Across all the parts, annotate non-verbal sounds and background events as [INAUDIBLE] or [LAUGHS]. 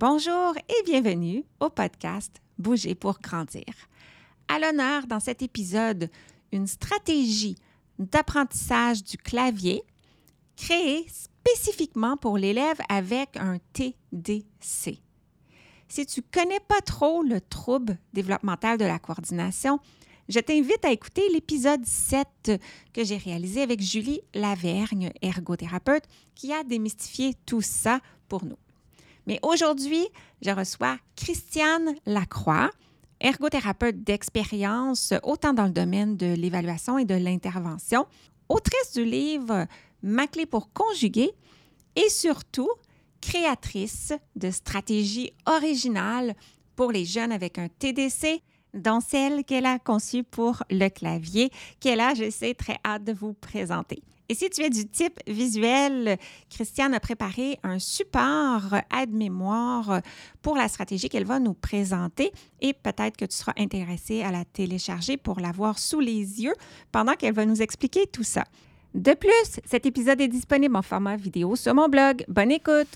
Bonjour et bienvenue au podcast Bouger pour grandir. À l'honneur dans cet épisode, une stratégie d'apprentissage du clavier créée spécifiquement pour l'élève avec un TDC. Si tu connais pas trop le trouble développemental de la coordination, je t'invite à écouter l'épisode 7 que j'ai réalisé avec Julie Lavergne, ergothérapeute, qui a démystifié tout ça pour nous. Mais aujourd'hui, je reçois Christiane Lacroix, ergothérapeute d'expérience, autant dans le domaine de l'évaluation et de l'intervention, autrice du livre Ma clé pour conjuguer et surtout créatrice de stratégies originales pour les jeunes avec un TDC, dont celle qu'elle a conçue pour le clavier, qu'elle a, je très hâte de vous présenter. Et si tu es du type visuel, Christiane a préparé un support aide-mémoire pour la stratégie qu'elle va nous présenter et peut-être que tu seras intéressé à la télécharger pour l'avoir sous les yeux pendant qu'elle va nous expliquer tout ça. De plus, cet épisode est disponible en format vidéo sur mon blog. Bonne écoute!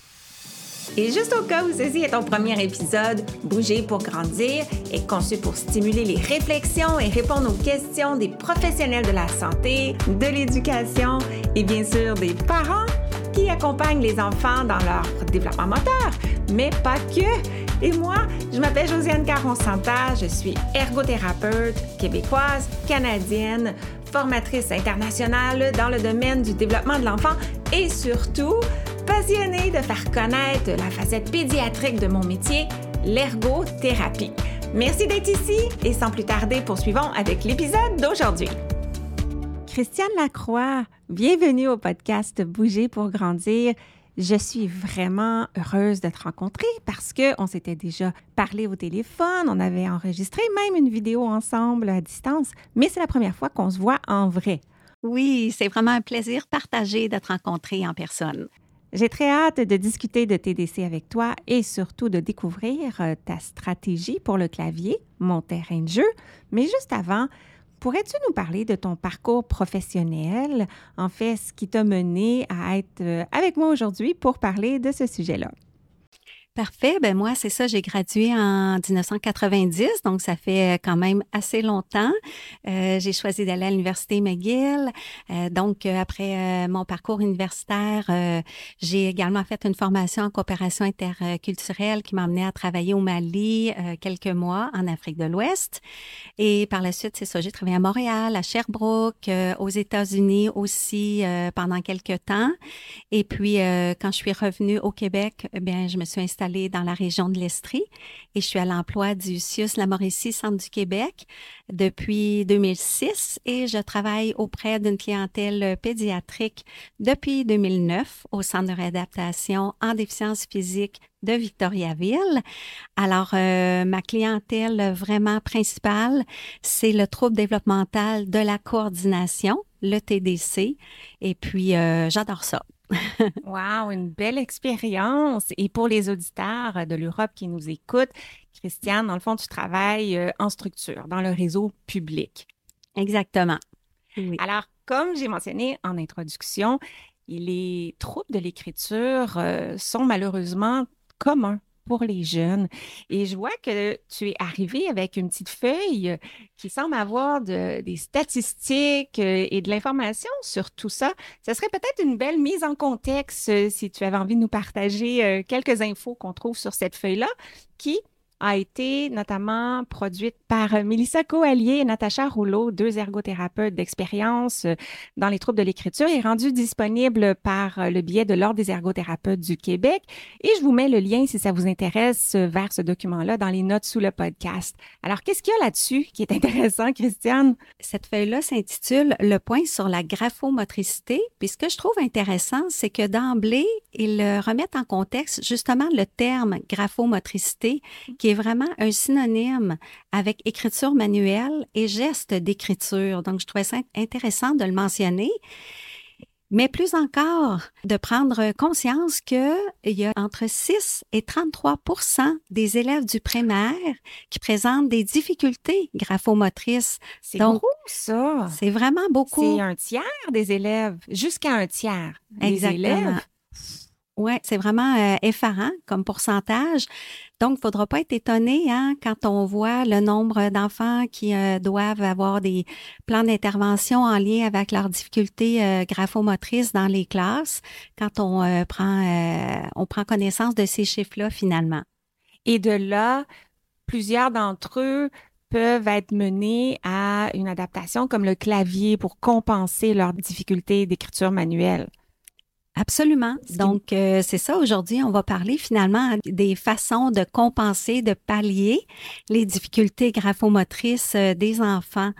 Et juste au cas où ceci est ton premier épisode, Bouger pour grandir est conçu pour stimuler les réflexions et répondre aux questions des professionnels de la santé, de l'éducation et bien sûr des parents qui accompagnent les enfants dans leur développement moteur, mais pas que. Et moi, je m'appelle Josiane Caron-Santa, je suis ergothérapeute québécoise, canadienne, formatrice internationale dans le domaine du développement de l'enfant et surtout passionnée de faire connaître la facette pédiatrique de mon métier, l'ergothérapie. Merci d'être ici et sans plus tarder, poursuivons avec l'épisode d'aujourd'hui. Christiane Lacroix, bienvenue au podcast Bouger pour grandir. Je suis vraiment heureuse de te rencontrer parce qu'on s'était déjà parlé au téléphone, on avait enregistré même une vidéo ensemble à distance, mais c'est la première fois qu'on se voit en vrai. Oui, c'est vraiment un plaisir partagé de te rencontrer en personne. J'ai très hâte de discuter de TDC avec toi et surtout de découvrir euh, ta stratégie pour le clavier, mon terrain de jeu. Mais juste avant, pourrais-tu nous parler de ton parcours professionnel, en fait, ce qui t'a mené à être euh, avec moi aujourd'hui pour parler de ce sujet-là? Parfait. Ben moi, c'est ça. J'ai gradué en 1990, donc ça fait quand même assez longtemps. Euh, j'ai choisi d'aller à l'université McGill. Euh, donc euh, après mon parcours universitaire, j'ai également fait une formation en coopération interculturelle qui m'a amené à travailler au Mali quelques mois en Afrique de l'Ouest. Et par la suite, c'est ça. J'ai travaillé à Montréal, à Sherbrooke, aux États-Unis aussi pendant quelques temps. Et puis quand je suis revenue au Québec, eh bien je me suis installée dans la région de l'Estrie et je suis à l'emploi du CIUS La Mauricie Centre du Québec depuis 2006 et je travaille auprès d'une clientèle pédiatrique depuis 2009 au Centre de réadaptation en déficience physique de Victoriaville. Alors, euh, ma clientèle vraiment principale, c'est le trouble développemental de la coordination, le TDC, et puis euh, j'adore ça. [LAUGHS] wow, une belle expérience. Et pour les auditeurs de l'Europe qui nous écoutent, Christiane, dans le fond, tu travailles euh, en structure, dans le réseau public. Exactement. Alors, comme j'ai mentionné en introduction, les troubles de l'écriture euh, sont malheureusement communs pour les jeunes. Et je vois que tu es arrivé avec une petite feuille qui semble avoir des statistiques euh, et de l'information sur tout ça. Ce serait peut-être une belle mise en contexte euh, si tu avais envie de nous partager euh, quelques infos qu'on trouve sur cette feuille-là qui a été notamment produite par euh, Mélissa Coallier et Natacha Rouleau, deux ergothérapeutes d'expérience euh, dans les troubles de l'écriture, est rendue disponible par euh, le biais de l'Ordre des ergothérapeutes du Québec. Et je vous mets le lien, si ça vous intéresse, vers ce document-là dans les notes sous le podcast. Alors, qu'est-ce qu'il y a là-dessus qui est intéressant, Christiane? Cette feuille-là s'intitule Le point sur la graphomotricité. Puis ce que je trouve intéressant, c'est que d'emblée, ils remettent en contexte justement le terme graphomotricité qui est vraiment un synonyme avec écriture manuelle et geste d'écriture. Donc, je trouvais ça intéressant de le mentionner. Mais plus encore, de prendre conscience qu'il y a entre 6 et 33% des élèves du primaire qui présentent des difficultés graphomotrices. C'est gros, ça. C'est vraiment beaucoup. C'est un tiers des élèves, jusqu'à un tiers des élèves. Oui, c'est vraiment euh, effarant comme pourcentage. Donc, il ne faudra pas être étonné hein, quand on voit le nombre d'enfants qui euh, doivent avoir des plans d'intervention en lien avec leurs difficultés euh, graphomotrices dans les classes, quand on prend on prend connaissance de ces chiffres-là finalement. Et de là, plusieurs d'entre eux peuvent être menés à une adaptation comme le clavier pour compenser leurs difficultés d'écriture manuelle. Absolument. Donc, euh, c'est ça, aujourd'hui, on va parler finalement des façons de compenser, de pallier les difficultés graphomotrices euh, des enfants.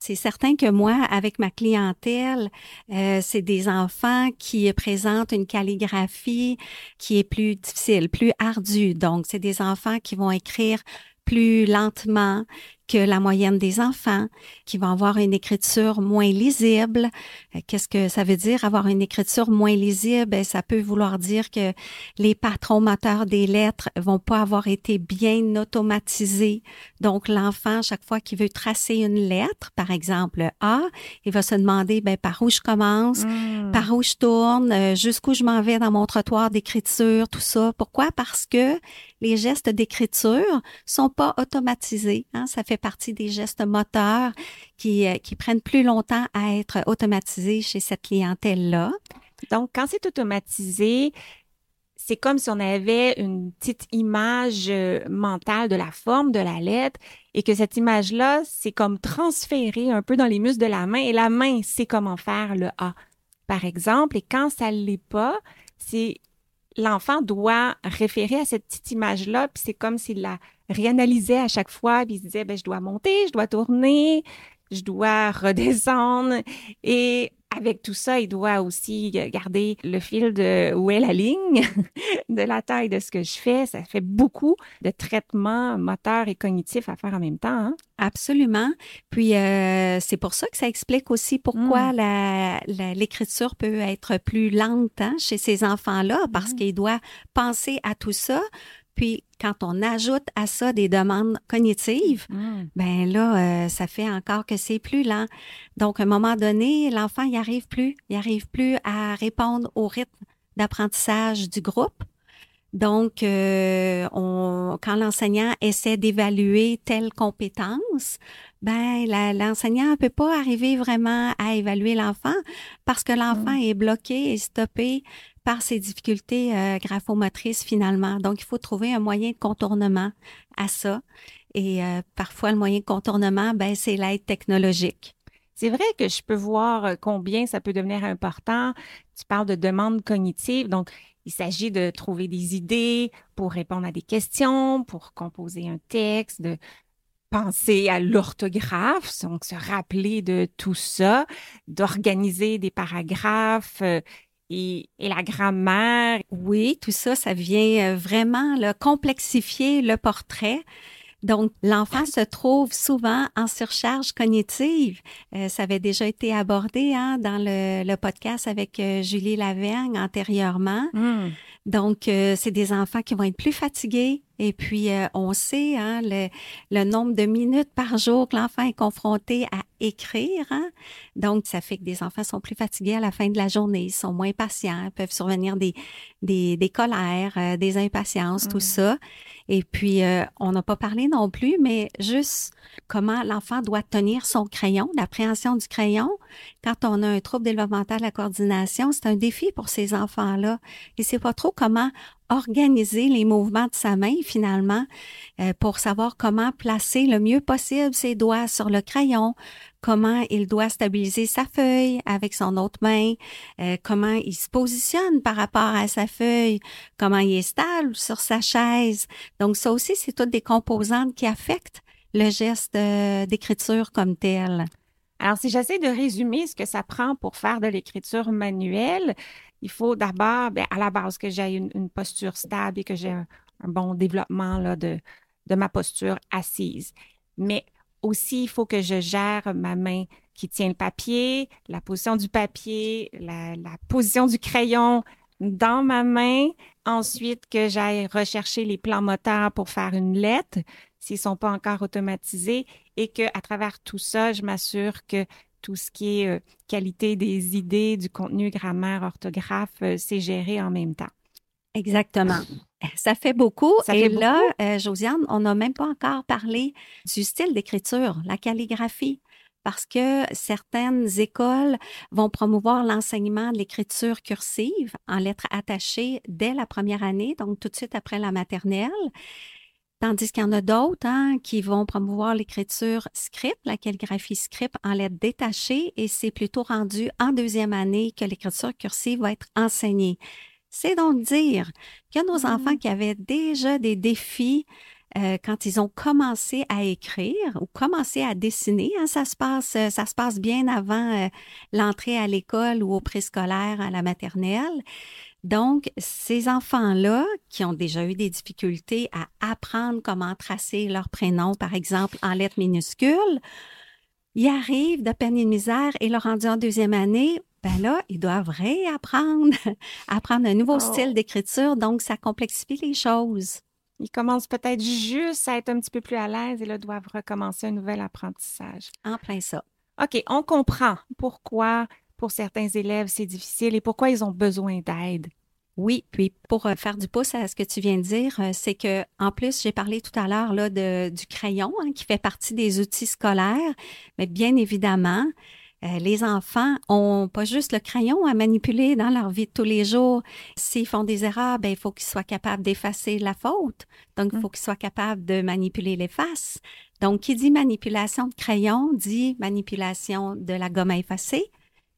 C'est certain que moi, avec ma clientèle, euh, c'est des enfants qui présentent une calligraphie qui est plus difficile, plus ardue. Donc, c'est des enfants qui vont écrire plus lentement, que la moyenne des enfants, qui vont avoir une écriture moins lisible. Euh, qu'est-ce que ça veut dire avoir une écriture moins lisible? Ben, ça peut vouloir dire que les patrons moteurs des lettres vont pas avoir été bien automatisés. Donc, l'enfant, chaque fois qu'il veut tracer une lettre, par exemple A, il va se demander ben, par où je commence, hmm. par où je tourne, euh, jusqu'où je m'en vais dans mon trottoir d'écriture, tout ça. Pourquoi? Parce que les gestes d'écriture sont pas automatisés. Hein? Ça fait partie des gestes moteurs qui, euh, qui prennent plus longtemps à être automatisés chez cette clientèle-là. Donc, quand c'est automatisé, c'est comme si on avait une petite image euh, mentale de la forme de la lettre et que cette image-là, c'est comme transférée un peu dans les muscles de la main et la main sait comment faire le A, par exemple. Et quand ça ne l'est pas, c'est l'enfant doit référer à cette petite image-là, puis c'est comme s'il la réanalysait à chaque fois, puis il se disait, ben, je dois monter, je dois tourner, je dois [LAUGHS] redescendre. Et avec tout ça, il doit aussi garder le fil de où est la ligne, [LAUGHS] de la taille de ce que je fais. Ça fait beaucoup de traitements moteurs et cognitifs à faire en même temps. Hein? Absolument. Puis euh, c'est pour ça que ça explique aussi pourquoi hmm. l'écriture peut être plus lente hein, chez ces enfants-là, parce hmm. qu'il doit penser à tout ça puis quand on ajoute à ça des demandes cognitives, mm. ben là, euh, ça fait encore que c'est plus lent. Donc, à un moment donné, l'enfant n'y arrive plus. Il arrive plus à répondre au rythme d'apprentissage du groupe. Donc, euh, on, quand l'enseignant essaie d'évaluer telle compétence, ben l'enseignant ne peut pas arriver vraiment à évaluer l'enfant parce que l'enfant mm. est bloqué et stoppé par ses difficultés euh, graphomotrices finalement. Donc, il faut trouver un moyen de contournement à ça. Et euh, parfois, le moyen de contournement, ben, c'est l'aide technologique. C'est vrai que je peux voir euh, combien ça peut devenir important. Tu parles de demande cognitive, donc il s'agit de trouver des idées pour répondre à des questions, pour composer un texte, de penser à l'orthographe, donc se rappeler de tout ça, d'organiser des paragraphes et, la grammaire. Oui, tout ça, ça vient euh, vraiment là, complexifier le portrait. Donc, l'enfant se trouve souvent en surcharge cognitive. Euh, ça avait déjà été abordé hein, dans le, le, podcast avec euh, Julie Lavergne antérieurement. Hmm. Donc, euh, c'est des enfants qui vont être plus fatigués. Et puis, euh, on sait hein, le, le, nombre de minutes par jour que l'enfant est confronté à écrire. Hein. Donc, ça fait que des enfants sont plus fatigués à la fin de la journée, ils sont moins patients, peuvent survenir des, des, des colères, euh, des impatiences, tout mm. ça. Et puis, on n'a pas parlé non plus, mais juste comment l'enfant doit tenir son crayon, l'appréhension du crayon. Quand on a un trouble développemental de la coordination, c'est un défi pour ces enfants-là. Et c'est pas trop comment organiser les mouvements de sa main finalement euh, pour savoir comment placer le mieux possible ses doigts sur le crayon, comment il doit stabiliser sa feuille avec son autre main, euh, comment il se positionne par rapport à sa feuille, comment il est stable sur sa chaise. Donc ça aussi, c'est toutes des composantes qui affectent le geste euh, d'écriture comme tel. Alors, si j'essaie de résumer ce que ça prend pour faire de l'écriture manuelle, il faut d'abord, ben, à la base, que j'ai une, posture stable et que j'ai un, bon développement de, ma posture assise. Mais aussi, il faut que je gère ma main qui tient le papier, la position du papier, la, la position du crayon dans ma main. Ensuite, que j'aille rechercher les plans moteurs pour faire une lettre s'ils sont pas encore automatisés et que à travers tout ça, je m'assure que tout ce qui est euh, qualité des idées, du contenu, grammaire, orthographe, euh, c'est géré en même temps. Exactement. [LAUGHS] Ça fait beaucoup. Ça Et fait là, beaucoup? euh, Josiane, on n'a même pas encore parlé du style d'écriture, la calligraphie, parce que certaines écoles vont promouvoir l'enseignement de l'écriture cursive en lettres attachées dès la première année, donc tout de suite après la maternelle. Tandis qu'il y en a d'autres hein, qui vont promouvoir l'écriture script, la calligraphie script en lettres détachées, et c'est plutôt rendu en deuxième année que l'écriture cursive va être enseignée. C'est donc dire que nos Mhm. enfants qui avaient déjà des défis euh, quand ils ont commencé à écrire ou commencé à dessiner, hein, ça se passe, euh, ça se passe bien avant euh, l'entrée à l'école ou au préscolaire, à la maternelle. Donc, ces enfants-là qui ont déjà eu des difficultés à apprendre comment tracer leur prénom, par exemple, en lettres minuscules, ils arrivent de peine et de misère et le rendu en deuxième année, ben là, ils doivent réapprendre, [LAUGHS] apprendre un nouveau Oh. style d'écriture, donc ça complexifie les choses. Ils commencent peut-être juste à être un petit peu plus à l'aise et là doivent recommencer un nouvel apprentissage. En plein ça. OK, on comprend pourquoi pour certains élèves c'est difficile et pourquoi ils ont besoin d'aide? Oui, puis pour euh, faire du pouce à ce que tu viens de dire, euh, c'est que en plus, j'ai parlé tout à l'heure là de, du crayon hein, qui fait partie des outils scolaires, mais bien évidemment, euh, les enfants ont pas juste le crayon à manipuler dans leur vie de tous les jours. S'ils font des erreurs, ben il faut qu'ils soient capables d'effacer la faute. Donc, il Mm. faut qu'ils soient capables de manipuler les faces. Donc, qui dit manipulation de crayon dit manipulation de la gomme à effacer,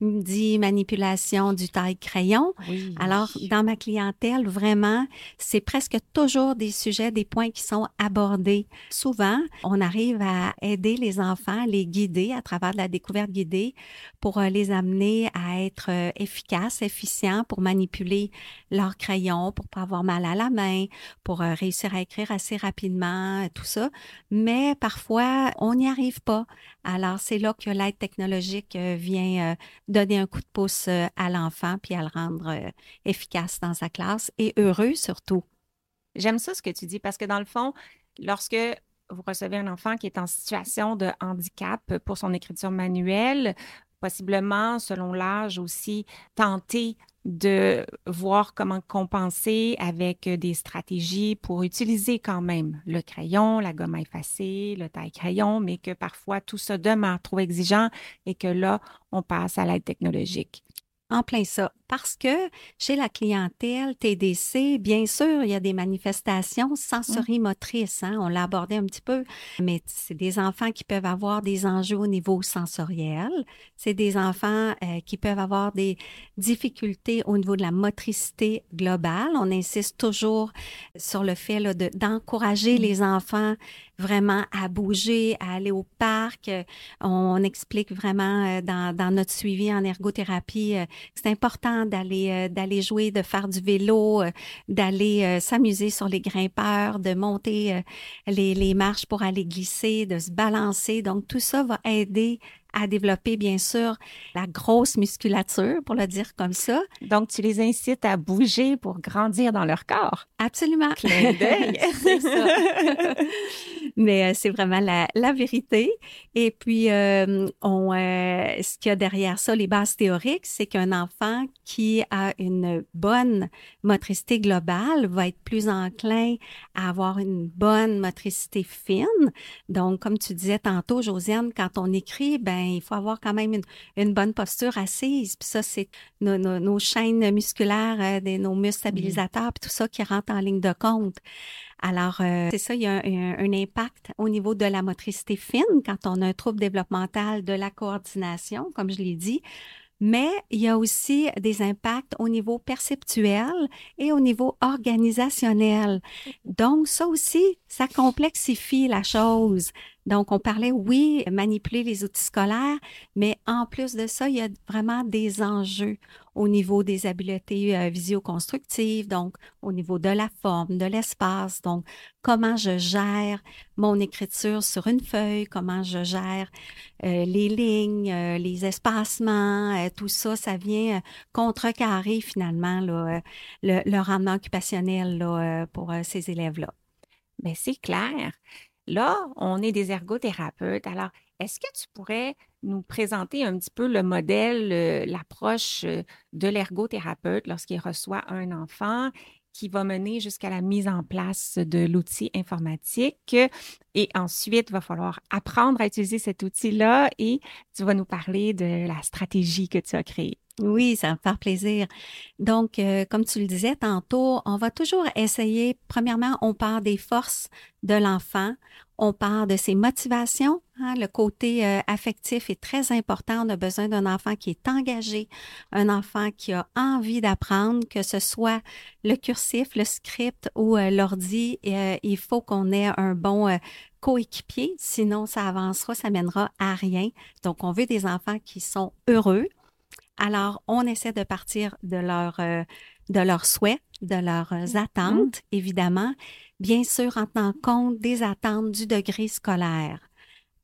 dit manipulation du taille-crayon. Oui. Alors, dans ma clientèle, vraiment, c'est presque toujours des sujets, des points qui sont abordés. Souvent, on arrive à aider les enfants, les guider à travers de la découverte guidée pour euh, les amener à être euh, efficaces, efficients, pour manipuler leur crayon, pour pas avoir mal à la main, pour euh, réussir à écrire assez rapidement, tout ça. Mais parfois, on n'y arrive pas. Alors, c'est là que l'aide technologique vient donner un coup de pouce euh, à l'enfant puis à le rendre euh, efficace dans sa classe et heureux surtout. J'aime ça ce que tu dis parce que dans le fond, lorsque vous recevez un enfant qui est en situation de handicap pour son écriture manuelle, possiblement, selon l'âge aussi, tenter de voir comment compenser avec des stratégies pour utiliser quand même le crayon, la gomme à effacer, le taille-crayon, mais que parfois tout ça demeure trop exigeant et que là, on passe à l'aide technologique. En plein ça. Parce que chez la clientèle TDC, bien sûr, il y a des manifestations sensorimotrices. Hein? On l'a abordé un petit peu, mais c'est des enfants qui peuvent avoir des enjeux au niveau sensoriel. C'est des enfants euh, qui peuvent avoir des difficultés au niveau de la motricité globale. On insiste toujours sur le fait de- d'encourager Mm. les enfants vraiment à bouger, à aller au parc. On explique vraiment euh, dans, dans notre suivi en ergothérapie euh, que c'est important d'aller euh, d'aller jouer, de faire du vélo, d'aller s'amuser sur les grimpeurs, de monter les, les marches pour aller glisser, de se balancer. Donc tout ça va aider à développer bien sûr la grosse musculature, pour le dire comme ça. Donc, tu les incites à bouger pour grandir dans leur corps. Absolument. Clin d'œil. [LAUGHS] c'est ça. [LAUGHS] Mais euh, c'est vraiment la, la vérité. Et puis, euh, on, euh, ce qu'il y a derrière ça, les bases théoriques, c'est qu'un enfant qui a une bonne motricité globale va être plus enclin à avoir une bonne motricité fine. Donc, comme tu disais tantôt, Josiane, quand on écrit, ben il faut avoir quand même une, une bonne posture assise. Puis ça, c'est nos, nos, nos chaînes musculaires, euh, des, nos muscles stabilisateurs, puis tout ça qui rentre en ligne de compte. Alors, euh, c'est ça, il y a un, un- impact au niveau de la motricité fine quand on a un trouble développemental de la coordination, comme je l'ai dit. Mais il y a aussi des impacts au niveau perceptuel et au niveau organisationnel. Donc, ça aussi, ça complexifie la chose. Donc, on parlait, oui, manipuler les outils scolaires, mais en plus de ça, il y a vraiment des enjeux au niveau des habiletés euh, visio-constructives, donc au niveau de la forme, de l'espace, donc comment je gère mon écriture sur une feuille, comment je gère euh, les lignes, euh, les espacements, euh, tout ça, ça vient contrecarrer finalement le, le rendement occupationnel pour ces élèves-là. Mais c'est clair. Là, on est des ergothérapeutes. Alors, est-ce que tu pourrais nous présenter un petit peu le modèle, euh, l'approche euh, de l'ergothérapeute lorsqu'il reçoit un enfant qui va mener jusqu'à la mise en place de l'outil informatique? Et ensuite, il va falloir apprendre à utiliser cet outil-là et tu vas nous parler de la stratégie que tu as créée. Oui, ça va me faire plaisir. Donc, euh, comme tu le disais tantôt, on va toujours essayer, premièrement, on part des forces de l'enfant, on part de ses motivations. Hein, le côté euh, affectif est très important. On a besoin d'un enfant qui est engagé, un enfant qui a envie d'apprendre, que ce soit le cursif, le script ou euh, l'ordi. il faut qu'on ait un bon coéquipier, sinon ça avancera, ça mènera à rien. Donc, on veut des enfants qui sont heureux, alors, on essaie de partir de leurs euh, de leurs souhaits, de leurs mm-hmm. attentes, évidemment, bien sûr en tenant compte des attentes du degré scolaire.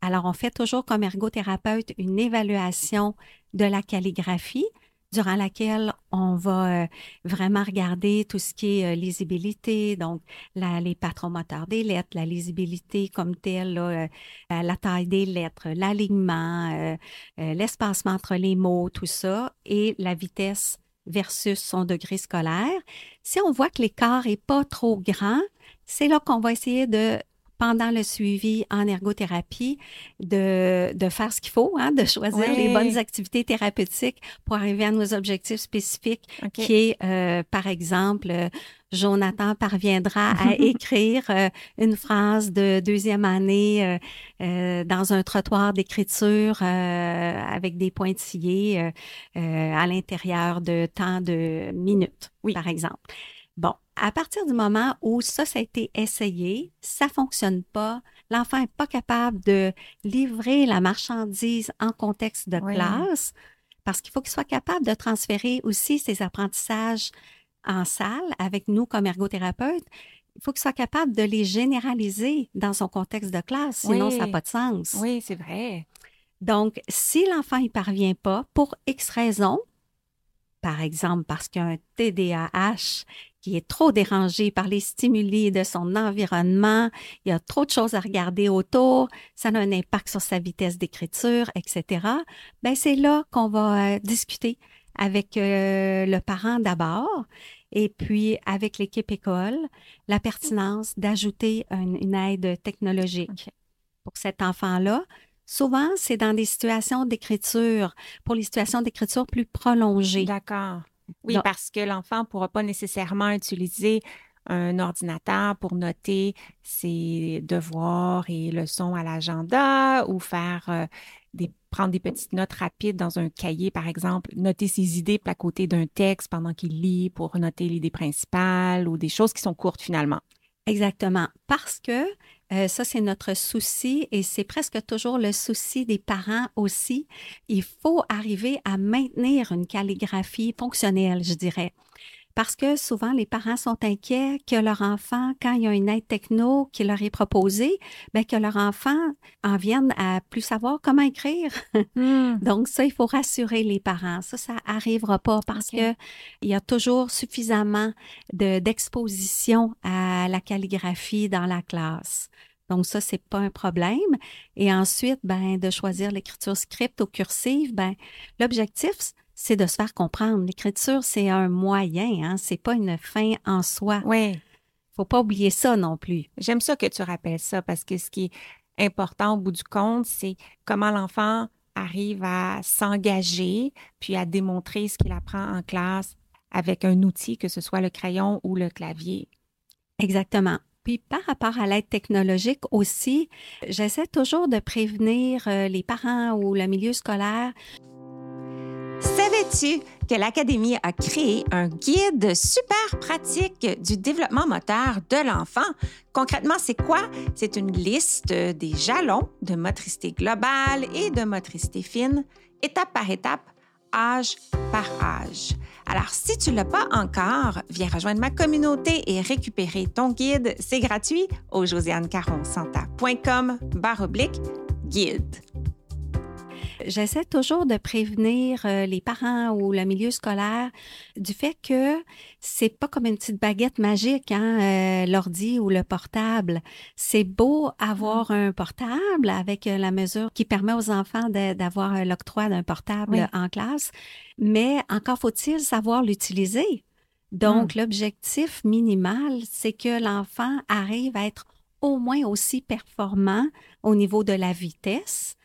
Alors, on fait toujours comme ergothérapeute une évaluation de la calligraphie, durant laquelle on va euh, vraiment regarder tout ce qui est euh, lisibilité, donc les patrons-moteurs des lettres, la lisibilité comme telle, euh, la taille des lettres, l'alignement, l'espacement entre les mots, tout ça, et la vitesse versus son degré scolaire. Si on voit que l'écart est pas trop grand, c'est là qu'on va essayer de pendant le suivi en ergothérapie de, de faire ce qu'il faut, hein, de choisir les bonnes activités thérapeutiques pour arriver à nos objectifs spécifiques, qui est, euh, par exemple, Jonathan parviendra à [LAUGHS] écrire euh, une phrase de deuxième année euh, dans un trottoir d'écriture avec des pointillés à l'intérieur de temps de minutes, oui. par exemple. Bon, à partir du moment où ça, ça a été essayé, ça fonctionne pas, l'enfant n'est pas capable de livrer la marchandise en contexte de classe, parce qu'il faut qu'il soit capable de transférer aussi ses apprentissages en salle avec nous comme ergothérapeutes. Il faut qu'il soit capable de les généraliser dans son contexte de classe, sinon ça n'a pas de sens. Oui, c'est vrai. Donc, si l'enfant n'y parvient pas, pour X raisons, par exemple parce qu'un TDAH qui est trop dérangé par les stimuli de son environnement, il y a trop de choses à regarder autour, ça a un impact sur sa vitesse d'écriture, etc. Ben c'est là qu'on va euh, discuter avec euh, le parent d'abord et puis avec l'équipe école la pertinence d'ajouter une, aide technologique pour cet enfant-là. Souvent, c'est dans des situations d'écriture, pour les situations d'écriture plus prolongées. D'accord. Oui, parce que l'enfant ne pourra pas nécessairement utiliser un ordinateur pour noter ses devoirs et leçons à l'agenda ou faire euh, des, prendre des petites notes rapides dans un cahier, par exemple, noter ses idées à côté d'un texte pendant qu'il lit pour noter l'idée principale ou des choses qui sont courtes finalement. Exactement. Parce que euh, ça, c'est notre souci et c'est presque toujours le souci des parents aussi. Il faut arriver à maintenir une calligraphie fonctionnelle, je dirais parce que souvent les parents sont inquiets que leur enfant, quand il y a une aide techno qui leur est proposée, ben que leur enfant en vienne à plus savoir comment écrire. Hmm. [LAUGHS] Donc ça, il faut rassurer les parents. Ça, ça arrivera pas parce que il y a toujours suffisamment de d'exposition à la calligraphie dans la classe. Donc ça, c'est pas un problème. Et ensuite, ben, de choisir l'écriture script ou cursive, ben, l'objectif, c'est de se faire comprendre. L'écriture, c'est un moyen, hein, c'est pas une fin en soi. Oui. Faut pas oublier ça non plus. J'aime ça que tu rappelles ça parce que ce qui est important au bout du compte, c'est comment l'enfant arrive à s'engager puis à démontrer ce qu'il apprend en classe avec un outil, que ce soit le crayon ou le clavier. Exactement. Puis par rapport à l'aide technologique aussi, j'essaie toujours de prévenir euh, les parents ou le milieu scolaire Savais-tu que l'Académie a créé un guide super pratique du développement moteur de l'enfant? Concrètement, c'est quoi? C'est une liste des jalons de motricité globale et de motricité fine, étape par étape, âge par âge. Alors, si tu ne l'as pas encore, viens rejoindre ma communauté et récupérer ton guide. C'est gratuit au josianecaronsanta.com guide. J'essaie toujours de prévenir euh, les parents ou le milieu scolaire du fait que c'est pas comme une petite baguette magique, hein, euh, l'ordi ou le portable. C'est beau avoir un portable avec euh, la mesure qui permet aux enfants d'avoir l'octroi d'un portable en classe, mais encore faut-il savoir l'utiliser. Donc, l'objectif minimal, c'est que l'enfant arrive à être au moins aussi performant au niveau de la vitesse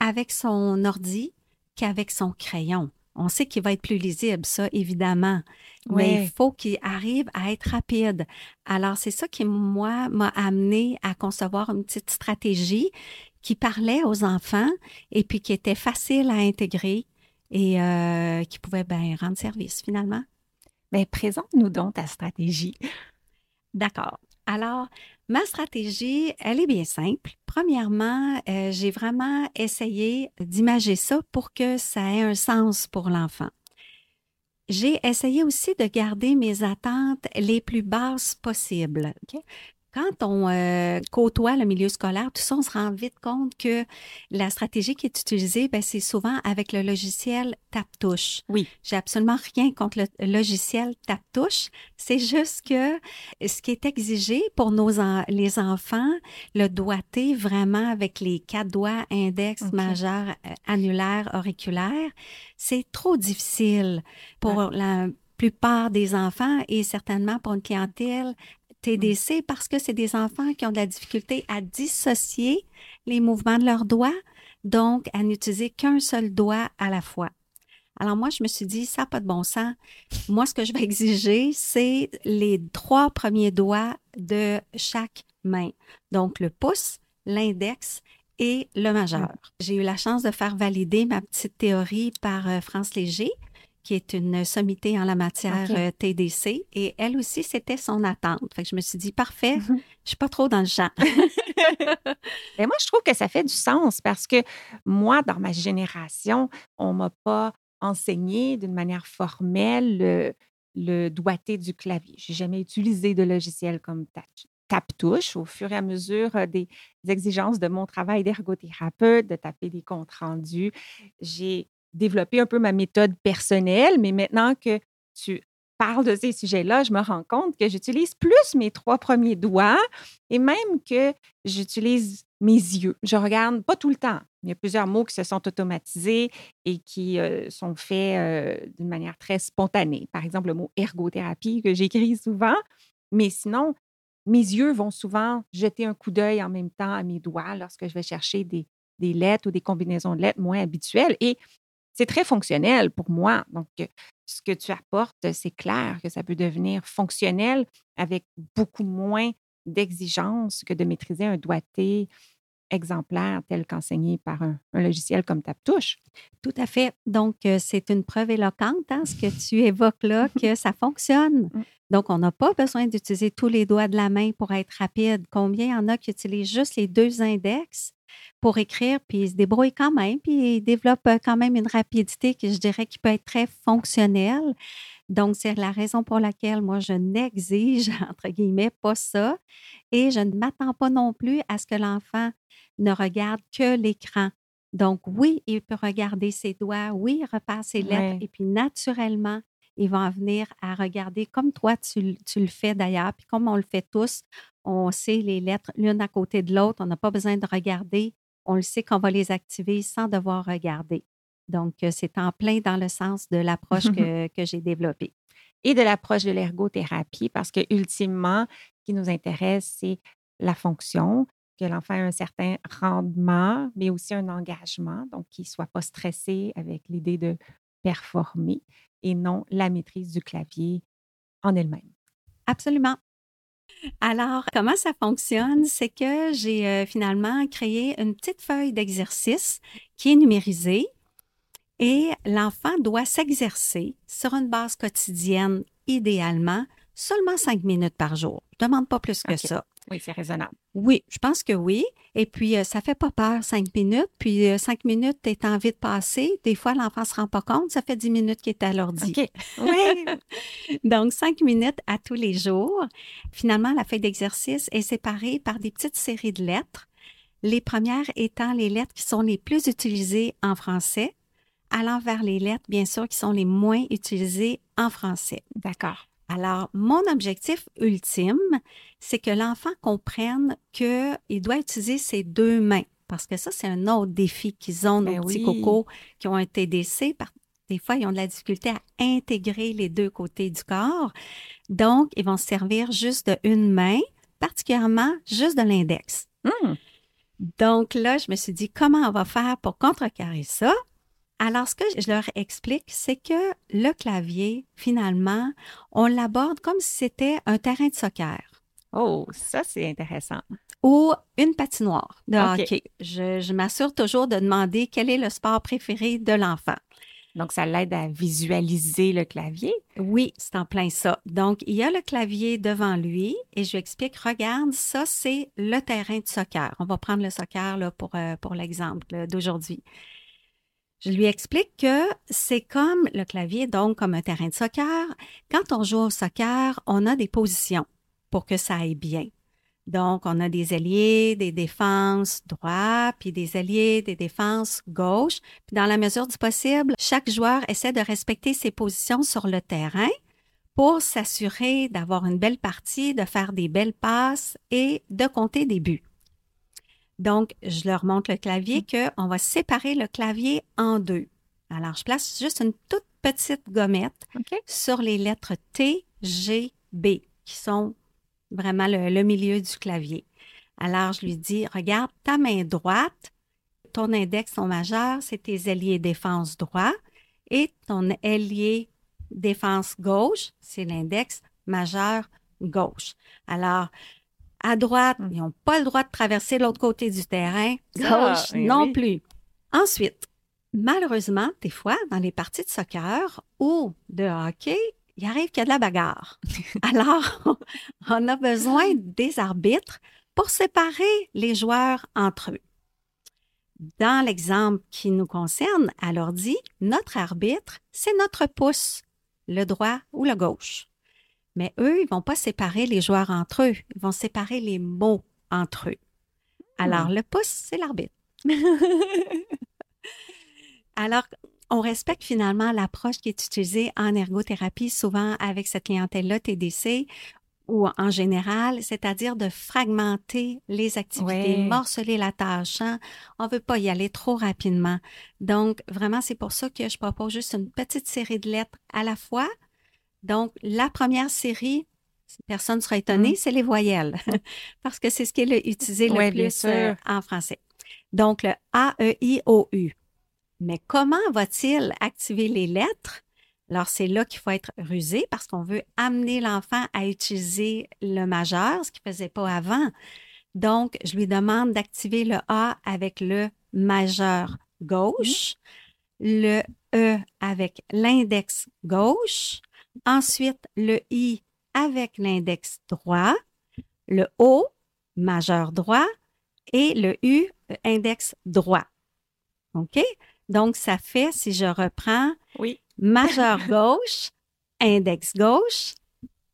avec son ordi qu'avec son crayon. On sait qu'il va être plus lisible, ça, évidemment. Mais il faut qu'il arrive à être rapide. Alors, c'est ça qui, moi, m'a amené à concevoir une petite stratégie qui parlait aux enfants et puis qui était facile à intégrer et euh, qui pouvait bien rendre service, finalement. Mais présente-nous donc ta stratégie. D'accord. Alors, ma stratégie, elle est bien simple. Premièrement, euh, j'ai vraiment essayé d'imager ça pour que ça ait un sens pour l'enfant. J'ai essayé aussi de garder mes attentes les plus basses possibles quand on euh, côtoie le milieu scolaire, tout ça, on se rend vite compte que la stratégie qui est utilisée, ben, c'est souvent avec le logiciel Tap-Touche. Oui. J'ai absolument rien contre le logiciel Tap-Touche. C'est juste que ce qui est exigé pour nos les enfants, le doigté vraiment avec les quatre doigts, index, majeur, euh, annulaire, auriculaire, c'est trop difficile pour la plupart des enfants et certainement pour une clientèle TDC parce que c'est des enfants qui ont de la difficulté à dissocier les mouvements de leurs doigts, donc à n'utiliser qu'un seul doigt à la fois. Alors moi, je me suis dit, ça n'a pas de bon sens. Moi, ce que je vais [LAUGHS] exiger, c'est les trois premiers doigts de chaque main. Donc le pouce, l'index et le majeur. J'ai eu la chance de faire valider ma petite théorie par euh, France Léger qui est une sommité en la matière euh, TDC. Et elle aussi, c'était son attente. Fait que je me suis dit, parfait, mhm. je suis pas trop dans le champ. Mais [LAUGHS] [LAUGHS] moi, je trouve que ça fait du sens parce que moi, dans ma génération, on m'a pas enseigné d'une manière formelle le, le doigté du clavier. J'ai jamais utilisé de logiciel comme Tap-Touche au fur et à mesure euh, des exigences de mon travail d'ergothérapeute, de taper des comptes rendus. J'ai développer un peu ma méthode personnelle, mais maintenant que tu parles de ces sujets-là, je me rends compte que j'utilise plus mes trois premiers doigts et même que j'utilise mes yeux. Je regarde pas tout le temps. Il y a plusieurs mots qui se sont automatisés et qui euh, sont faits euh, d'une manière très spontanée. Par exemple, le mot ergothérapie que j'écris souvent. Mais sinon, mes yeux vont souvent jeter un coup d'œil en même temps à mes doigts lorsque je vais chercher des, des lettres ou des combinaisons de lettres moins habituelles. Et c'est très fonctionnel pour moi. Donc, ce que tu apportes, c'est clair que ça peut devenir fonctionnel avec beaucoup moins d'exigences que de maîtriser un doigté exemplaire tel qu'enseigné par un, logiciel comme TapTouche. Tout à fait. Donc, c'est une preuve éloquente, hein, ce que tu évoques là, [LAUGHS] que ça fonctionne. Mmh. Donc, on n'a pas besoin d'utiliser tous les doigts de la main pour être rapide. Combien il y en a qui utilisent juste les deux index? Pour écrire, puis ils se débrouillent quand même, puis ils développent euh, quand même une rapidité que je dirais qui peut être très fonctionnelle. Donc, c'est la raison pour laquelle moi, je n'exige, [LAUGHS] entre guillemets, pas ça. Et je ne m'attends pas non plus à ce que l'enfant ne regarde que l'écran. Donc, oui, il peut regarder ses doigts, oui, il ses lettres, et puis naturellement, il va en venir à regarder comme toi, tu, tu le fais d'ailleurs, puis comme on le fait tous, on sait les lettres l'une à côté de l'autre, on n'a pas besoin de regarder, on le sait qu'on va les activer sans devoir regarder. Donc, euh, c'est en plein dans le sens de l'approche que, [LAUGHS] que j'ai développée. Et de l'approche de l'ergothérapie, parce que ultimement, ce qui nous intéresse, c'est la fonction, que l'enfant ait un certain rendement, mais aussi un engagement, donc qu'il ne soit pas stressé avec l'idée de performer et non la maîtrise du clavier en elle-même. Absolument. Alors, comment ça fonctionne? C'est que j'ai euh, finalement créé une petite feuille d'exercice qui est numérisée et l'enfant doit s'exercer sur une base quotidienne, idéalement, seulement cinq minutes par jour. Demande pas plus que ça. Oui, c'est raisonnable. Oui, je pense que oui. Et puis, ça euh, ça fait pas peur, cinq minutes. Puis, euh, cinq minutes étant vite passé, des fois, l'enfant ne se rend pas compte, ça fait dix minutes qu'il est à l'ordi. OK. [LAUGHS] Oui. Donc, cinq minutes à tous les jours. Finalement, la feuille d'exercice est séparée par des petites séries de lettres. Les premières étant les lettres qui sont les plus utilisées en français, allant vers les lettres, bien sûr, qui sont les moins utilisées en français. D'accord. Alors, mon objectif ultime, c'est que l'enfant comprenne qu'il doit utiliser ses deux mains. Parce que ça, c'est un autre défi qu'ils ont, nos ben petits cocos qui ont un TDC. des fois, ils ont de la difficulté à intégrer les deux côtés du corps. Donc, ils vont se servir juste d'une main, particulièrement juste de l'index. Hmm. Donc là, je me suis dit, comment on va faire pour contrecarrer ça? Alors, ce que je leur explique, c'est que le clavier, finalement, on l'aborde comme si c'était un terrain de soccer Oh, ça, c'est intéressant. ou une patinoire de hockey. Je, je m'assure toujours de demander quel est le sport préféré de l'enfant. Donc, ça l'aide à visualiser le clavier? Oui, c'est en plein ça. Donc, il y a le clavier devant lui et je lui explique, regarde, ça, c'est le terrain de soccer. On va prendre le soccer là, pour, euh, pour l'exemple là, d'aujourd'hui. Je lui explique que c'est comme le clavier, donc comme un terrain de soccer. Quand on joue au soccer, on a des positions pour que ça aille bien. Donc, on a des alliés, des défenses droits, puis des alliés, des défenses gauche. Puis dans la mesure du possible, chaque joueur essaie de respecter ses positions sur le terrain pour s'assurer d'avoir une belle partie, de faire des belles passes et de compter des buts. Donc, je leur montre le clavier qu'on va séparer le clavier en deux. Alors, je place juste une toute petite gommette sur les lettres T, G, B, qui sont vraiment le, le milieu du clavier. Alors, je lui dis, regarde, ta main droite, ton index, ton majeur, c'est tes ailiers défense droit, et ton ailier défense gauche, c'est l'index majeur gauche. Alors, à droite, Mm. ils n'ont pas le droit de traverser l'autre côté du terrain, Ah, gauche eh non oui. plus. Ensuite, malheureusement, des fois, dans les parties de soccer ou de hockey, il arrive qu'il y a de la bagarre. [LAUGHS] Alors, [LAUGHS] on a besoin des arbitres pour séparer les joueurs entre eux. Dans l'exemple qui nous concerne à l'ordi, notre arbitre, c'est notre pouce, le droit ou le gauche. Mais eux, ils vont pas séparer les joueurs entre eux, ils vont séparer les mots entre eux. Alors, le pouce, c'est l'arbitre. [LAUGHS] Alors, on respecte finalement l'approche qui est utilisée en ergothérapie, souvent avec cette clientèle-là TDC ou en général, c'est-à-dire de fragmenter les activités, Ouais. morceler la tâche. hein. On veut pas y aller trop rapidement. Donc, vraiment, c'est pour ça que je propose juste une petite série de lettres à la fois. Donc, la première série, personne ne sera étonné, Mm. c'est les voyelles, [LAUGHS] parce que c'est ce qui est le- utilisé le Ouais, plus euh, en français. Donc, le A, E, I, O, U. Mais comment va-t-il activer les lettres? Alors, c'est là qu'il faut être rusé parce qu'on veut amener l'enfant à utiliser le majeur, ce qu'il ne faisait pas avant. Donc, je lui demande d'activer le A avec le majeur gauche, le E avec l'index gauche, ensuite le I avec l'index droit, le O, majeur droit, et le U, index droit. OK? Donc, ça fait, si je reprends, Oui. majeur [LAUGHS] gauche, index gauche,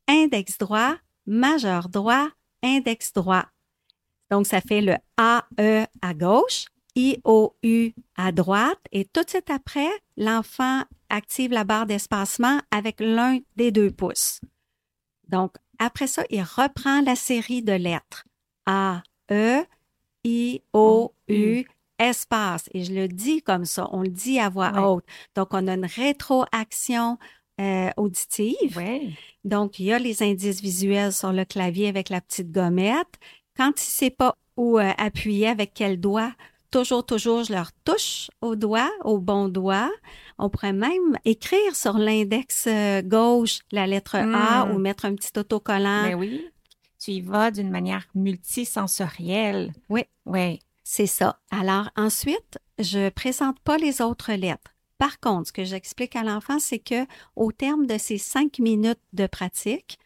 index droit, majeur droit, index droit. Donc, ça fait le AE à gauche, IOU à droite et tout de suite après, l'enfant active la barre d'espacement avec l'un des deux pouces. Donc, après ça, il reprend la série de lettres A, E, I, O, U, espace. Et je le dis comme ça, on le dit à voix Ouais. haute. Donc, on a une rétroaction euh, auditive. Ouais. Donc, il y a les indices visuels sur le clavier avec la petite gommette. Quand il ne sait pas où euh, appuyer avec quel doigt, toujours, toujours, je leur touche au doigt, au bon doigt. On pourrait même écrire sur l'index euh, gauche la lettre A Mm. ou mettre un petit autocollant. Mais oui. Tu y vas d'une manière multisensorielle. Oui. Oui. C'est ça. Alors ensuite, je présente pas les autres lettres. Par contre, ce que j'explique à l'enfant, c'est que au terme de ces cinq minutes de pratique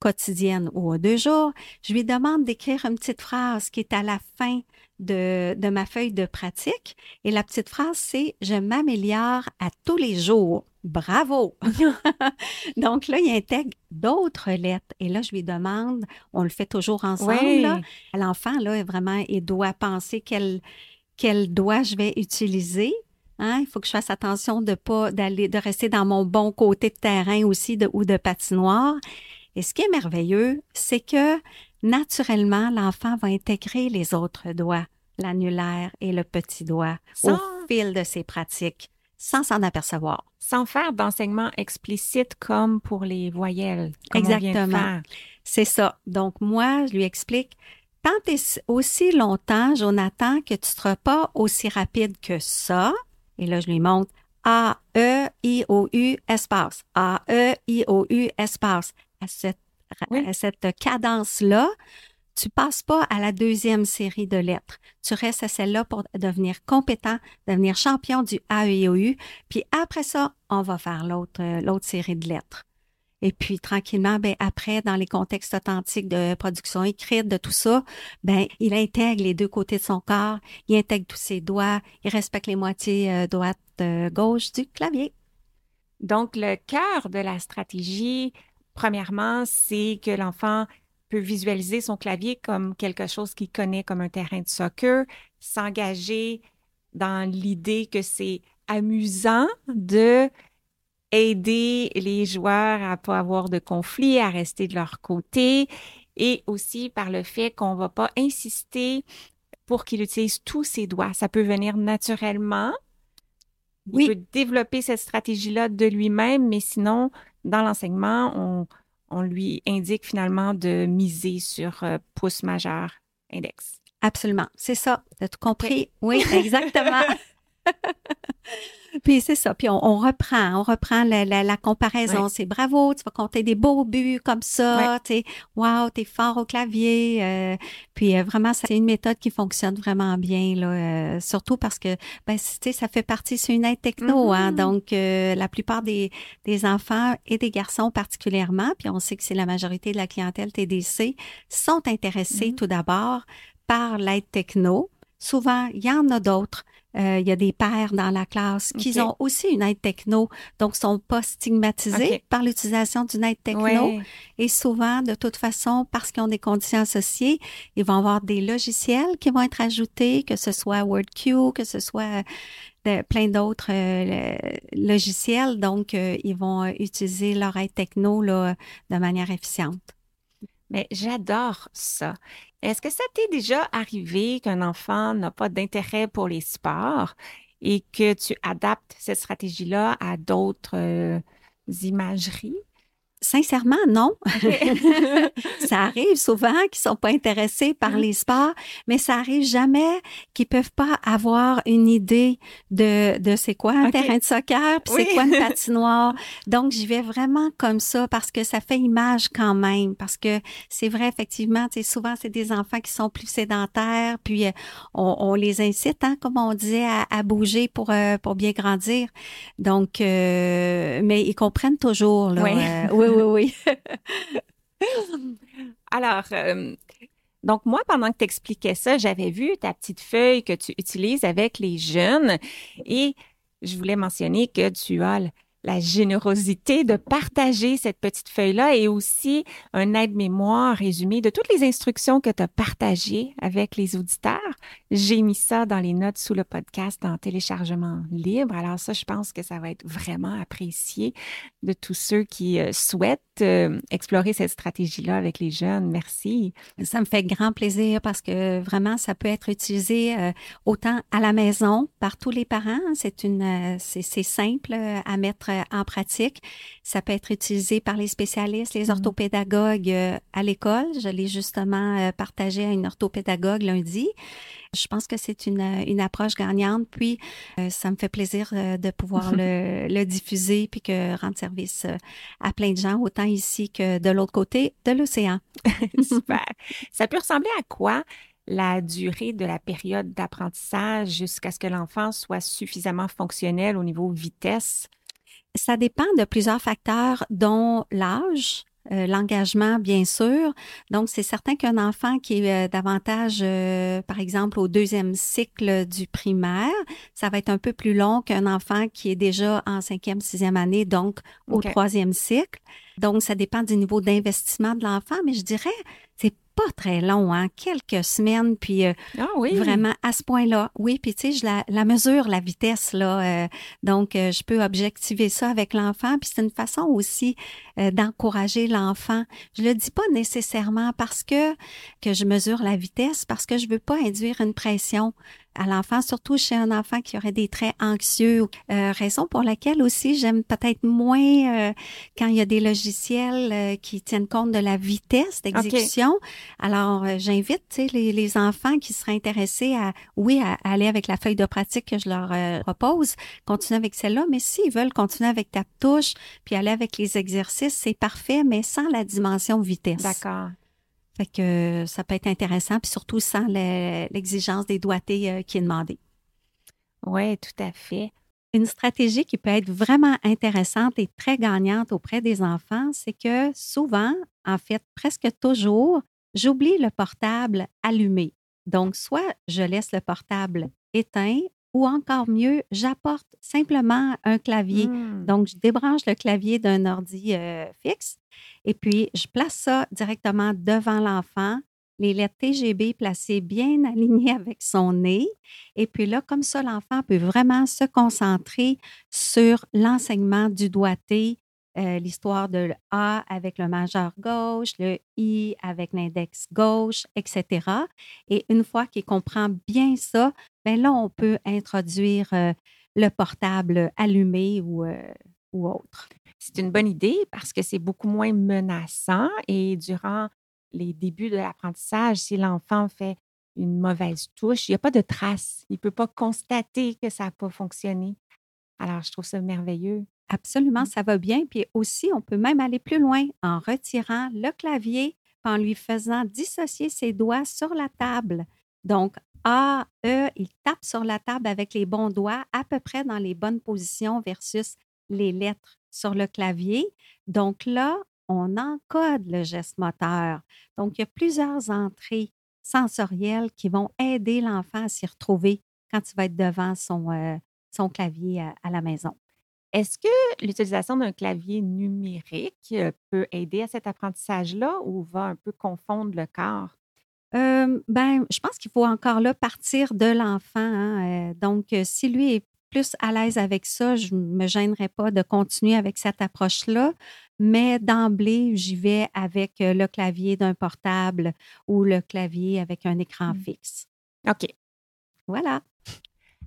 quotidienne ou aux deux jours, je lui demande d'écrire une petite phrase qui est à la fin de, de ma feuille de pratique. Et la petite phrase, c'est Je m'améliore à tous les jours. Bravo! [LAUGHS] Donc là, il intègre d'autres lettres. Et là, je lui demande, on le fait toujours ensemble, Oui. L'enfant, là, vraiment, il doit penser quel, quel doigt je vais utiliser. Hein? Il faut que je fasse attention de pas d'aller, de rester dans mon bon côté de terrain aussi de, ou de patinoire. Et ce qui est merveilleux, c'est que naturellement, l'enfant va intégrer les autres doigts, l'annulaire et le petit doigt, au Sans- fil de ses pratiques. sans s'en apercevoir. Sans faire d'enseignement explicite comme pour les voyelles. Comme Exactement. C'est ça. Donc, moi, je lui explique, tant et aussi longtemps, Jonathan, que tu ne seras pas aussi rapide que ça. Et là, je lui montre A, E, I, O, U, espace. A, E, I, O, U, espace. À cette, à cette cadence-là, tu passes pas à la deuxième série de lettres. Tu restes à celle-là pour devenir compétent, devenir champion du AEOU. Puis après ça, on va faire l'autre, euh, l'autre série de lettres. Et puis tranquillement, ben après, dans les contextes authentiques de production écrite, de tout ça, ben il intègre les deux côtés de son corps, il intègre tous ses doigts, il respecte les moitiés euh, droite, euh, gauche du clavier. Donc le cœur de la stratégie, premièrement, c'est que l'enfant visualiser son clavier comme quelque chose qu'il connaît comme un terrain de soccer, s'engager dans l'idée que c'est amusant de aider les joueurs à pas avoir de conflit, à rester de leur côté et aussi par le fait qu'on va pas insister pour qu'il utilise tous ses doigts. Ça peut venir naturellement. Il peut développer cette stratégie-là de lui-même, mais sinon, dans l'enseignement, on, on lui indique finalement de miser sur euh, pouce majeur index. Absolument, c'est ça. Tu as tout compris? Oui, exactement. [LAUGHS] [LAUGHS] Puis c'est ça. Puis on, reprend, on reprend la, comparaison. C'est bravo, tu vas compter des beaux buts comme ça. Tu sais, wow, t'es fort au clavier. Euh, puis euh, vraiment, c'est une méthode qui fonctionne vraiment bien là. Euh, surtout parce que, ben, tu sais, ça fait partie, c'est une aide techno. Hein, mm-hmm. donc la plupart des, des enfants et des garçons particulièrement, puis on sait que c'est la majorité de la clientèle TDC, sont intéressés mm-hmm. tout d'abord par l'aide techno. Souvent, il y en a d'autres euh, il y a des pères dans la classe qui ont aussi une aide techno, donc sont pas stigmatisés par l'utilisation d'une aide techno. Et souvent, de toute façon, parce qu'ils ont des conditions associées, ils vont avoir des logiciels qui vont être ajoutés, que ce soit WordQ, que ce soit de, plein d'autres euh, logiciels. Donc, euh, ils vont utiliser leur aide techno là, de manière efficiente. Mais j'adore ça. Est-ce que ça t'est déjà arrivé qu'un enfant n'a pas d'intérêt pour les sports et que tu adaptes cette stratégie-là à d'autres euh, imageries? Sincèrement, non. [LAUGHS] ça arrive souvent qu'ils sont pas intéressés par mm-hmm. les sports, mais ça arrive jamais qu'ils peuvent pas avoir une idée de, de c'est quoi un terrain de soccer, puis c'est quoi une [LAUGHS] patinoire. Donc, j'y vais vraiment comme ça parce que ça fait image quand même, parce que c'est vrai, effectivement, tu souvent, c'est des enfants qui sont plus sédentaires, puis euh, on, les incite, hein, comme on disait, à, bouger pour, euh, pour bien grandir. Donc, euh, mais ils comprennent toujours, là. oui [LAUGHS] oui, oui. [LAUGHS] Alors, euh, donc moi, pendant que tu expliquais ça, j'avais vu ta petite feuille que tu utilises avec les jeunes et je voulais mentionner que tu as la générosité de partager cette petite feuille-là et aussi un aide-mémoire résumé de toutes les instructions que tu as partagées avec les auditeurs. J'ai mis ça dans les notes sous le podcast en téléchargement libre. Alors ça, je pense que ça va être vraiment apprécié de tous ceux qui euh, souhaitent euh, explorer cette stratégie-là avec les jeunes. Merci. Ça me fait grand plaisir parce que vraiment, ça peut être utilisé euh, autant à la maison par tous les parents. C'est une, c'est simple à mettre euh, en pratique. Ça peut être utilisé par les spécialistes, les mm-hmm. orthopédagogues euh, à l'école. Je l'ai justement euh, partagé à une orthopédagogue lundi. Je pense que c'est une, une approche gagnante. Puis, ça me fait plaisir de pouvoir le, [LAUGHS] le, diffuser puis que rendre service à plein de gens, autant ici que de l'autre côté de l'océan. [LAUGHS] Super. Ça peut ressembler à quoi la durée de la période d'apprentissage jusqu'à ce que l'enfant soit suffisamment fonctionnel au niveau vitesse? ça dépend de plusieurs facteurs, dont l'âge, euh, l'engagement, bien sûr. Donc, c'est certain qu'un enfant qui est euh, davantage, euh, par exemple, au deuxième cycle du primaire, ça va être un peu plus long qu'un enfant qui est déjà en cinquième, sixième année, donc au troisième cycle. Donc, ça dépend du niveau d'investissement de l'enfant, mais je dirais, c'est pas très long, hein, quelques semaines, puis euh, ah vraiment à ce point-là. Oui, puis tu sais, je la, mesure, la vitesse, là. Euh, donc, euh, je peux objectiver ça avec l'enfant, puis c'est une façon aussi euh, d'encourager l'enfant. Je le dis pas nécessairement parce que que je mesure la vitesse, parce que je veux pas induire une pression à l'enfant, surtout chez un enfant qui aurait des traits anxieux. Euh, raison pour laquelle aussi j'aime peut-être moins euh, quand il y a des logiciels euh, qui tiennent compte de la vitesse d'exécution. Alors, j'invite les, les enfants qui seraient intéressés à, oui, à, aller avec la feuille de pratique que je leur propose, continuer avec celle-là, mais s'ils veulent continuer avec ta touche, puis aller avec les exercices, c'est parfait, mais sans la dimension vitesse. D'accord. Fait que ça peut être intéressant, puis surtout sans l'exigence des doigtés euh, qui est demandée. Oui, tout à fait. Une stratégie qui peut être vraiment intéressante et très gagnante auprès des enfants, c'est que souvent, en fait, presque toujours, j'oublie le portable allumé. Donc, soit je laisse le portable éteint ou encore mieux, j'apporte simplement un clavier. Mmh. Donc, je débranche le clavier d'un ordi euh, fixe et puis je place ça directement devant l'enfant, les lettres TGB placées bien [LAUGHS] alignées avec son nez. Et puis là, comme ça, l'enfant peut vraiment se concentrer sur l'enseignement du doigté, euh, l'histoire de A avec le majeur gauche, le I avec l'index gauche, etc. Et une fois qu'il comprend bien ça, bien là, on peut introduire euh, le portable allumé ou, euh, ou autre. C'est une bonne idée parce que c'est beaucoup moins menaçant et durant les débuts de l'apprentissage, si l'enfant fait une mauvaise touche, il n'y a pas de trace. Il ne peut pas constater que ça n'a pas fonctionné. Alors, je trouve ça merveilleux. Absolument, mmh. ça va bien. Puis aussi, on peut même aller plus loin en retirant le clavier, en lui faisant dissocier ses doigts sur la table. Donc, A, E, il tape sur la table avec les bons doigts à peu près dans les bonnes positions versus les lettres sur le clavier. Donc là, on encode le geste moteur. Donc, il y a plusieurs entrées sensorielles qui vont aider l'enfant à s'y retrouver quand il va être devant son, euh, clavier à la maison. Est-ce que l'utilisation d'un clavier numérique euh, peut aider à cet apprentissage-là ou va un peu confondre le corps? Ben, je pense qu'il faut encore là partir de l'enfant. Hein, euh, donc, euh, si lui est plus à l'aise avec ça, je ne me gênerai pas de continuer avec cette approche-là. Mais d'emblée, j'y vais avec le clavier d'un portable ou le clavier avec un écran mmh. fixe. OK. Voilà.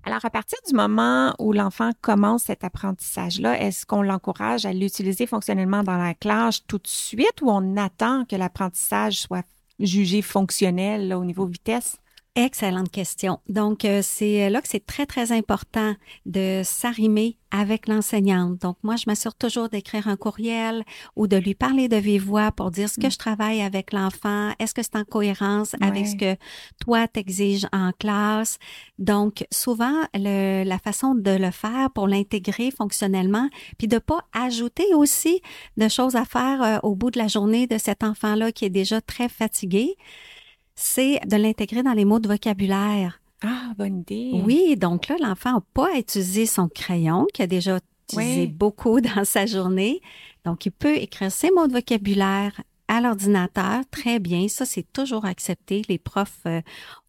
Alors, à partir du moment où l'enfant commence cet apprentissage-là, est-ce qu'on l'encourage à l'utiliser fonctionnellement dans la classe tout de suite ou on attend que l'apprentissage soit jugé fonctionnel au niveau vitesse? Excellente question. Donc, euh, c'est là que c'est très, très important de s'arrimer avec l'enseignante. Donc, moi, je m'assure toujours d'écrire un courriel ou de lui parler de vive voix pour dire ce que mm. je travaille avec l'enfant. Est-ce que c'est en cohérence avec ce que toi t'exiges en classe? Donc, souvent, le, la façon de le faire pour l'intégrer fonctionnellement, puis de pas ajouter aussi de choses à faire euh, au bout de la journée de cet enfant-là qui est déjà très fatigué, c'est de l'intégrer dans les mots de vocabulaire. Ah, bonne idée. Oui, donc là, l'enfant n'a pas à utiliser son crayon qu'il a déjà utilisé beaucoup [LAUGHS] dans sa journée. Donc, il peut écrire ses mots de vocabulaire à l'ordinateur, très bien. Ça, c'est toujours accepté. Les profs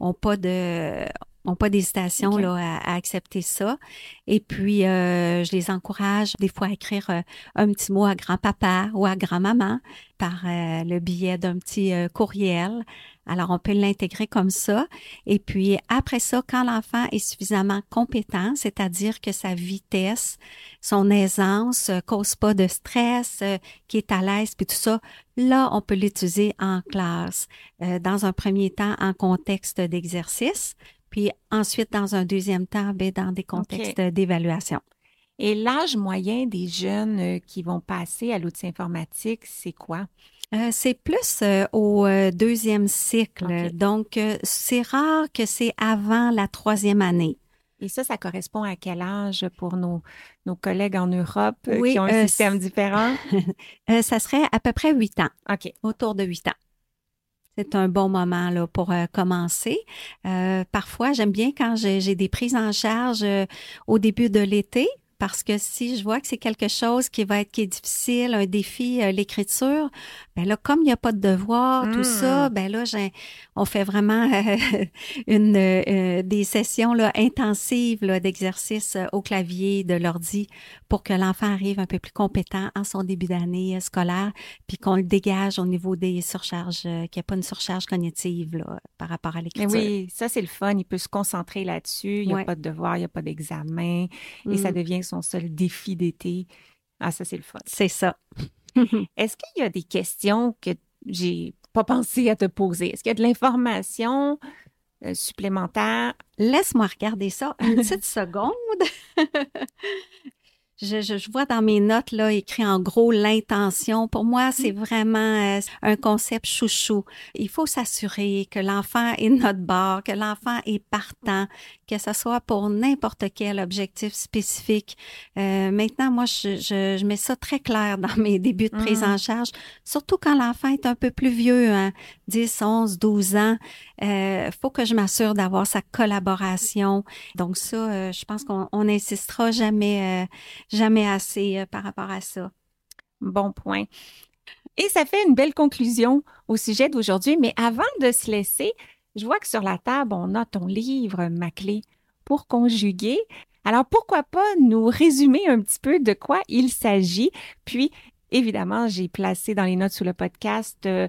n'ont euh, pas de ont pas d'hésitation là à, accepter ça. Et puis, euh, je les encourage des fois à écrire euh, un petit mot à grand-papa ou à grand-maman par le biais d'un petit courriel. Alors, on peut l'intégrer comme ça. Et puis, après ça, quand l'enfant est suffisamment compétent, c'est-à-dire que sa vitesse, son aisance euh, cause pas de stress, euh, qui est à l'aise, puis tout ça, là, on peut l'utiliser en classe. Euh, dans un premier temps, en contexte d'exercice, puis ensuite, dans un deuxième temps, ben, dans des contextes d'évaluation. Et l'âge moyen des jeunes qui vont passer à l'outil informatique, c'est quoi? Euh, c'est plus euh, au euh, deuxième cycle. Donc, c'est rare que c'est avant la troisième année. Et ça, ça correspond à quel âge pour nos, nos collègues en Europe qui ont un système différent? [LAUGHS] ça serait à peu près huit ans. OK. Autour de huit ans. C'est un bon moment là, pour commencer. parfois, j'aime bien quand j'ai des prises en charge au début de l'été parce que si je vois que c'est quelque chose qui va être qui est difficile, un défi, euh, l'écriture, ben là, comme il n'y a pas de devoir, tout ça, hmm. ben là, on fait vraiment [LAUGHS] une euh, des sessions là, intensives d'exercice au clavier de l'ordi pour que l'enfant arrive un peu plus compétent en son début d'année scolaire, puis qu'on le dégage au niveau des surcharges, qu'il n'y ait pas une surcharge cognitive là, par rapport à l'écriture. Oui, ça c'est le fun. Il peut se concentrer là-dessus. Il n'y a pas de devoir, il n'y a pas d'examen, et ça mm. devient son seul défi d'été. Ah, ça c'est le fun. C'est ça. [LAUGHS] Est-ce qu'il y a des questions que j'ai pas pensé à te poser? Est-ce qu'il y a de l'information euh, supplémentaire? Laisse-moi regarder ça une [LAUGHS] petite seconde. Je, vois dans mes notes là écrit en gros l'intention. Pour moi, c'est mm. vraiment euh, un concept chouchou. Il faut s'assurer que l'enfant est notre bord, que l'enfant est partant, que ce soit pour n'importe quel objectif spécifique. Euh, maintenant, moi, je, je, mets ça très clair dans mes débuts de prise en mm. charge, surtout quand l'enfant est un peu plus vieux, hein, 10, 11, 12 ans. Euh, faut que je m'assure d'avoir sa collaboration. Donc ça, euh, je pense qu'on n'insistera jamais, euh, jamais assez par rapport à ça. Bon point. Et ça fait une belle conclusion au sujet d'aujourd'hui. Mais avant de se laisser, je vois que sur la table, on a ton livre, Ma clé pour conjuguer. Alors, pourquoi pas nous résumer un petit peu de quoi il s'agit, puis Évidemment, j'ai placé dans les notes sous le podcast euh,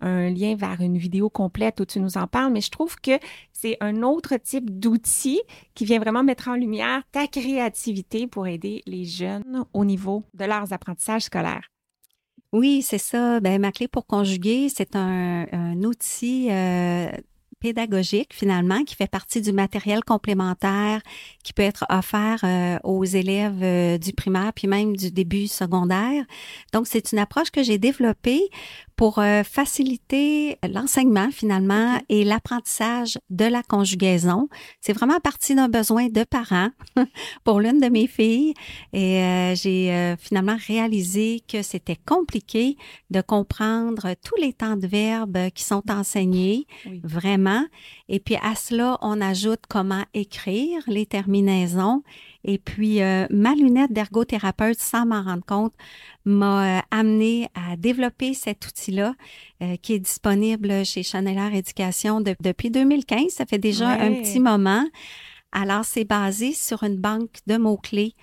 un lien vers une vidéo complète où tu nous en parles, mais je trouve que c'est un autre type d'outil qui vient vraiment mettre en lumière ta créativité pour aider les jeunes au niveau de leurs apprentissages scolaires. Oui, c'est ça. Ben, ma clé pour conjuguer, c'est un, outil euh, pédagogique finalement qui fait partie du matériel complémentaire qui peut être offert euh, aux élèves euh, du primaire puis même du début secondaire. Donc c'est une approche que j'ai développée pour euh, faciliter l'enseignement finalement et l'apprentissage de la conjugaison. C'est vraiment parti d'un besoin de parents [LAUGHS] pour l'une de mes filles et euh, j'ai euh, finalement réalisé que c'était compliqué de comprendre tous les temps de verbes qui sont enseignés, vraiment. Et puis à cela, on ajoute comment écrire les terminaisons et puis, euh, ma lunette d'ergothérapeute, sans m'en rendre compte, m'a euh, amené à développer cet outil-là euh, qui est disponible chez Chanelaire Éducation depuis 2015. Ça fait déjà un petit moment. Alors, c'est basé sur une banque de mots-clés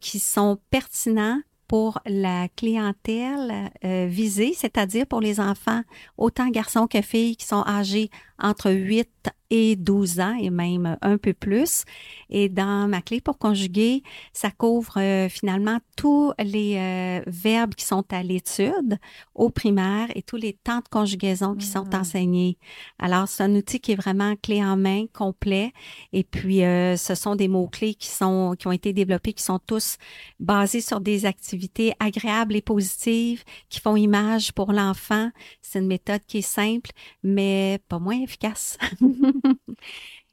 qui sont pertinents pour la clientèle visée, c'est-à-dire pour les enfants, autant garçons que filles qui sont âgés entre 8 et 12 ans et même un peu plus. Et dans ma clé pour conjuguer, ça couvre euh, finalement tous les euh, verbes qui sont à l'étude au primaire et tous les temps de conjugaison qui sont mmh. enseignés. Alors, c'est un outil qui est vraiment clé en main, complet. Et puis, euh, ce sont des mots-clés qui sont, qui ont été développés, qui sont tous basés sur des activités agréables et positives, qui font image pour l'enfant. C'est une méthode qui est simple, mais pas moins efficace. [LAUGHS]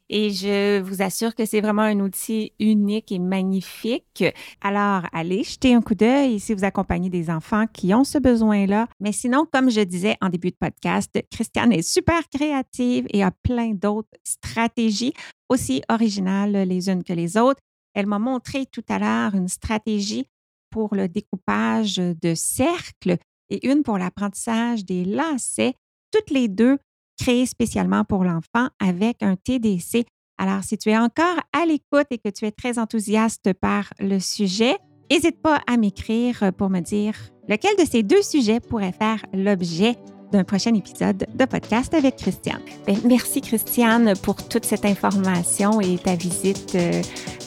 Et je vous assure que c'est vraiment un outil unique et magnifique. Alors, allez jeter un coup d'œil si vous accompagnez des enfants qui ont ce besoin-là. Mais sinon, comme je disais en début de podcast, Christiane est super créative et a plein d'autres stratégies aussi originales les unes que les autres. Elle m'a montré tout à l'heure une stratégie pour le découpage de cercles et une pour l'apprentissage des lacets. Toutes les deux créé spécialement pour l'enfant avec un TDC. Alors, si tu es encore à l'écoute et que tu es très enthousiaste par le sujet, n'hésite pas à m'écrire pour me dire lequel de ces deux sujets pourrait faire l'objet d'un prochain épisode de podcast avec Christiane. Ben, merci Christiane pour toute cette information et ta visite euh,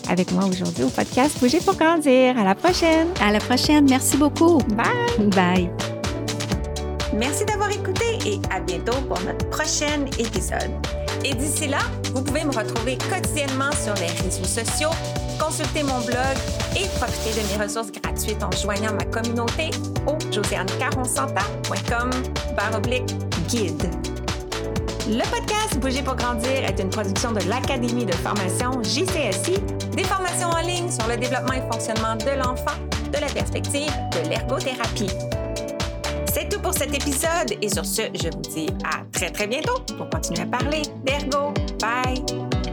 avec moi aujourd'hui au podcast Bouger pour grandir. À la prochaine. À la prochaine. Merci beaucoup. Bye. Bye. Merci d'avoir écouté et à bientôt pour notre prochain épisode. Et d'ici là, vous pouvez me retrouver quotidiennement sur les réseaux sociaux, consulter mon blog et profiter de mes ressources gratuites en joignant ma communauté au josianecaronsanta.com guide. Le podcast Bouger pour grandir est une production de l'Académie de formation JCSI, des formations en ligne sur le développement et fonctionnement de l'enfant de la perspective de l'ergothérapie. C'est tout pour cet épisode et sur ce, je vous dis à très très bientôt pour continuer à parler d'ergo. Bye!